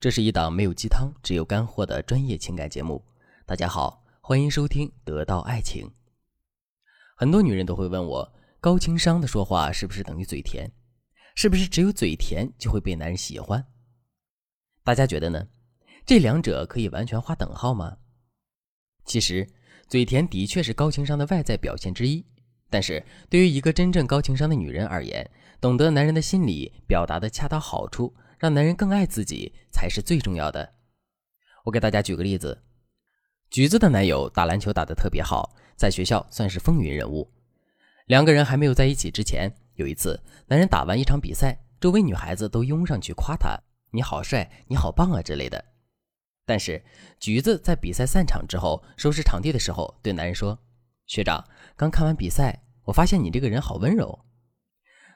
这是一档没有鸡汤，只有干货的专业情感节目。大家好，欢迎收听《得到爱情》。很多女人都会问我，高情商的说话是不是等于嘴甜？是不是只有嘴甜就会被男人喜欢？大家觉得呢？这两者可以完全划等号吗？其实，嘴甜的确是高情商的外在表现之一。但是对于一个真正高情商的女人而言，懂得男人的心理，表达的恰到好处。让男人更爱自己才是最重要的。我给大家举个例子，橘子的男友打篮球打得特别好，在学校算是风云人物。两个人还没有在一起之前，有一次，男人打完一场比赛，周围女孩子都拥上去夸他：“你好帅，你好棒啊”之类的。但是橘子在比赛散场之后，收拾场地的时候，对男人说：“学长，刚看完比赛，我发现你这个人好温柔。”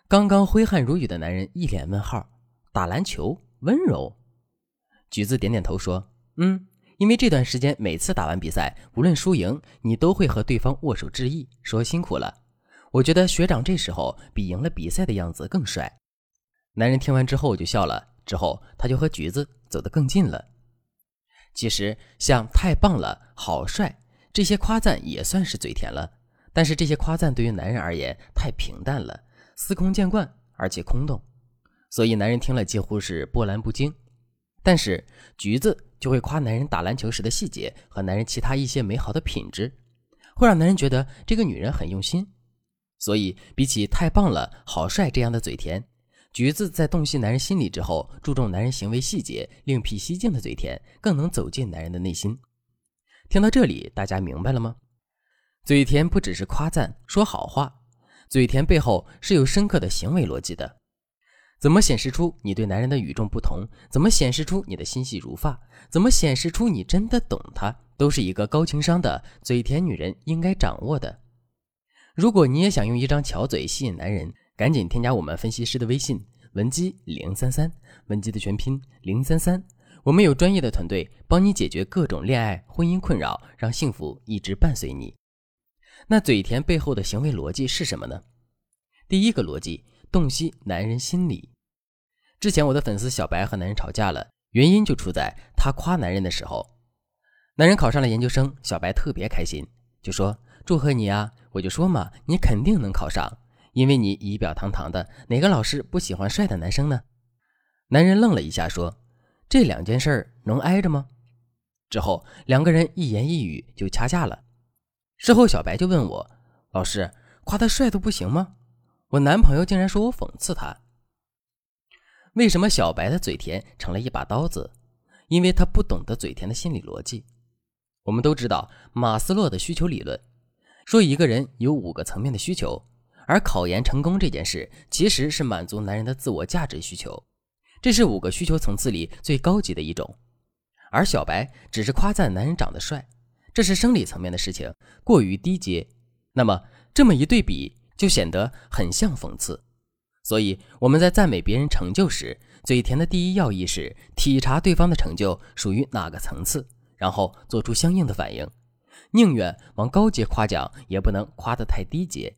刚刚挥汗如雨的男人一脸问号。打篮球温柔，橘子点点头说：“嗯，因为这段时间每次打完比赛，无论输赢，你都会和对方握手致意，说辛苦了。我觉得学长这时候比赢了比赛的样子更帅。”男人听完之后就笑了，之后他就和橘子走得更近了。其实像太棒了、好帅这些夸赞也算是嘴甜了，但是这些夸赞对于男人而言太平淡了，司空见惯，而且空洞。所以男人听了几乎是波澜不惊，但是橘子就会夸男人打篮球时的细节和男人其他一些美好的品质，会让男人觉得这个女人很用心。所以比起太棒了、好帅这样的嘴甜，橘子在洞悉男人心理之后，注重男人行为细节、另辟蹊径的嘴甜，更能走进男人的内心。听到这里，大家明白了吗？嘴甜不只是夸赞、说好话，嘴甜背后是有深刻的行为逻辑的。怎么显示出你对男人的与众不同？怎么显示出你的心细如发？怎么显示出你真的懂他？都是一个高情商的嘴甜女人应该掌握的。如果你也想用一张巧嘴吸引男人，赶紧添加我们分析师的微信文姬零三三，文姬的全拼零三三。我们有专业的团队帮你解决各种恋爱、婚姻困扰，让幸福一直伴随你。那嘴甜背后的行为逻辑是什么呢？第一个逻辑，洞悉男人心理。之前我的粉丝小白和男人吵架了，原因就出在他夸男人的时候。男人考上了研究生，小白特别开心，就说：“祝贺你啊！”我就说嘛：“你肯定能考上，因为你仪表堂堂的，哪个老师不喜欢帅的男生呢？”男人愣了一下，说：“这两件事儿能挨着吗？”之后两个人一言一语就掐架了。事后小白就问我：“老师，夸他帅都不行吗？我男朋友竟然说我讽刺他。”为什么小白的嘴甜成了一把刀子？因为他不懂得嘴甜的心理逻辑。我们都知道马斯洛的需求理论，说一个人有五个层面的需求，而考研成功这件事其实是满足男人的自我价值需求，这是五个需求层次里最高级的一种。而小白只是夸赞男人长得帅，这是生理层面的事情，过于低阶。那么这么一对比，就显得很像讽刺。所以我们在赞美别人成就时，嘴甜的第一要义是体察对方的成就属于哪个层次，然后做出相应的反应。宁愿往高阶夸奖，也不能夸得太低阶。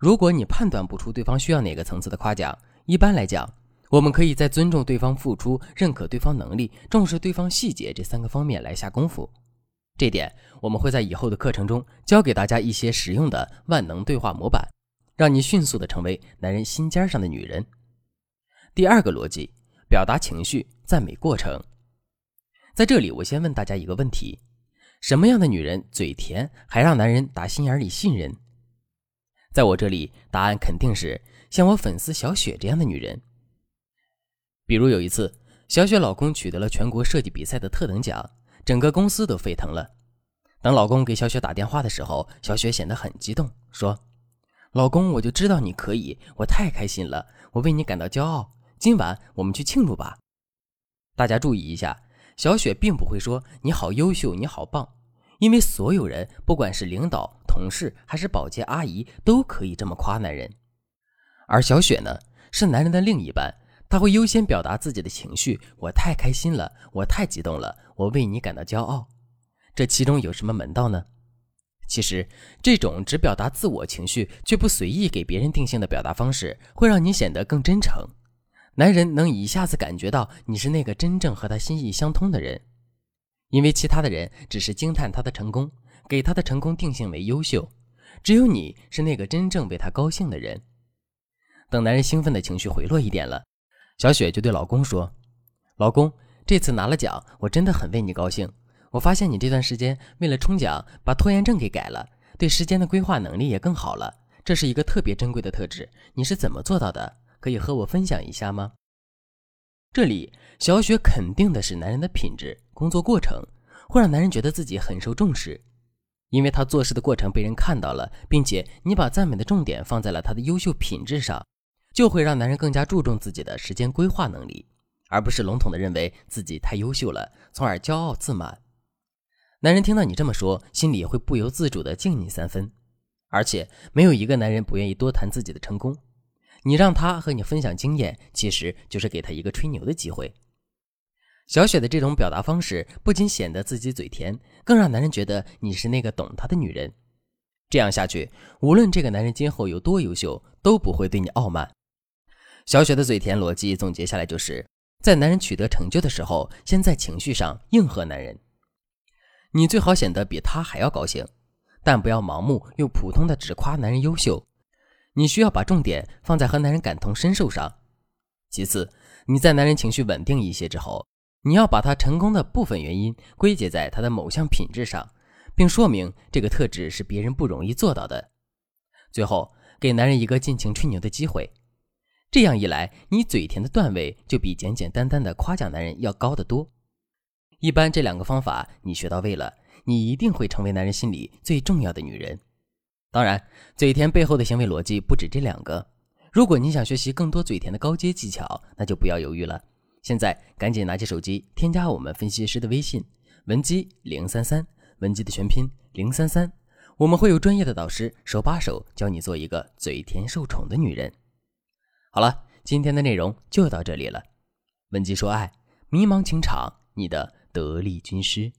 如果你判断不出对方需要哪个层次的夸奖，一般来讲，我们可以在尊重对方付出、认可对方能力、重视对方细节这三个方面来下功夫。这点我们会在以后的课程中教给大家一些实用的万能对话模板。让你迅速的成为男人心尖上的女人。第二个逻辑，表达情绪，赞美过程。在这里，我先问大家一个问题：什么样的女人嘴甜，还让男人打心眼里信任？在我这里，答案肯定是像我粉丝小雪这样的女人。比如有一次，小雪老公取得了全国设计比赛的特等奖，整个公司都沸腾了。等老公给小雪打电话的时候，小雪显得很激动，说。老公，我就知道你可以，我太开心了，我为你感到骄傲。今晚我们去庆祝吧。大家注意一下，小雪并不会说你好优秀，你好棒，因为所有人，不管是领导、同事还是保洁阿姨，都可以这么夸男人。而小雪呢，是男人的另一半，她会优先表达自己的情绪。我太开心了，我太激动了，我为你感到骄傲。这其中有什么门道呢？其实，这种只表达自我情绪却不随意给别人定性的表达方式，会让你显得更真诚。男人能一下子感觉到你是那个真正和他心意相通的人，因为其他的人只是惊叹他的成功，给他的成功定性为优秀，只有你是那个真正为他高兴的人。等男人兴奋的情绪回落一点了，小雪就对老公说：“老公，这次拿了奖，我真的很为你高兴。我发现你这段时间为了冲奖，把拖延症给改了，对时间的规划能力也更好了，这是一个特别珍贵的特质。你是怎么做到的？”可以和我分享一下吗？这里小雪肯定的是男人的品质，工作过程会让男人觉得自己很受重视，因为他做事的过程被人看到了，并且你把赞美的重点放在了他的优秀品质上，就会让男人更加注重自己的时间规划能力，而不是笼统的认为自己太优秀了，从而骄傲自满。男人听到你这么说，心里会不由自主的敬你三分，而且没有一个男人不愿意多谈自己的成功。你让他和你分享经验，其实就是给他一个吹牛的机会。小雪的这种表达方式不仅显得自己嘴甜，更让男人觉得你是那个懂他的女人。这样下去，无论这个男人今后有多优秀，都不会对你傲慢。小雪的嘴甜逻辑总结下来就是：在男人取得成就的时候，先在情绪上应和男人。你最好显得比他还要高兴，但不要盲目又普通的只夸男人优秀。你需要把重点放在和男人感同身受上。其次，你在男人情绪稳定一些之后，你要把他成功的部分原因归结在他的某项品质上，并说明这个特质是别人不容易做到的。最后，给男人一个尽情吹牛的机会。这样一来，你嘴甜的段位就比简简单单的夸奖男人要高得多。一般这两个方法你学到位了，你一定会成为男人心里最重要的女人。当然，嘴甜背后的行为逻辑不止这两个。如果你想学习更多嘴甜的高阶技巧，那就不要犹豫了。现在赶紧拿起手机，添加我们分析师的微信文姬零三三，文姬的全拼零三三，我们会有专业的导师手把手教你做一个嘴甜受宠的女人。好了，今天的内容就到这里了。文姬说爱，迷茫情场，你的得力军师。